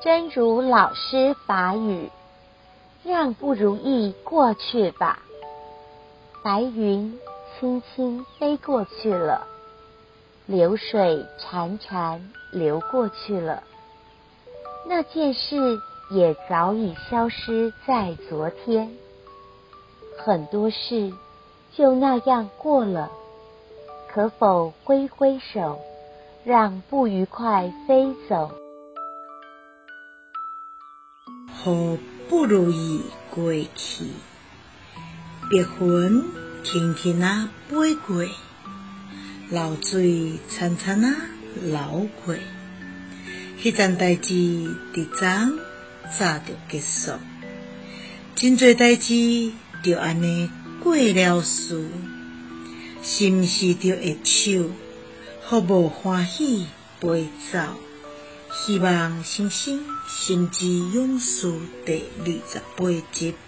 真如老师法语，让不如意过去吧。白云轻轻飞过去了，流水潺潺流过去了，那件事也早已消失在昨天。很多事就那样过了，可否挥挥手，让不愉快飞走？让不如意过去，白云轻轻啊飞过，流水潺潺啊流过，迄桩代志伫昨早就结束，真侪代志就安尼过了事，是毋是就会手，予无欢喜飞走？希望新生心之勇士第二十八集。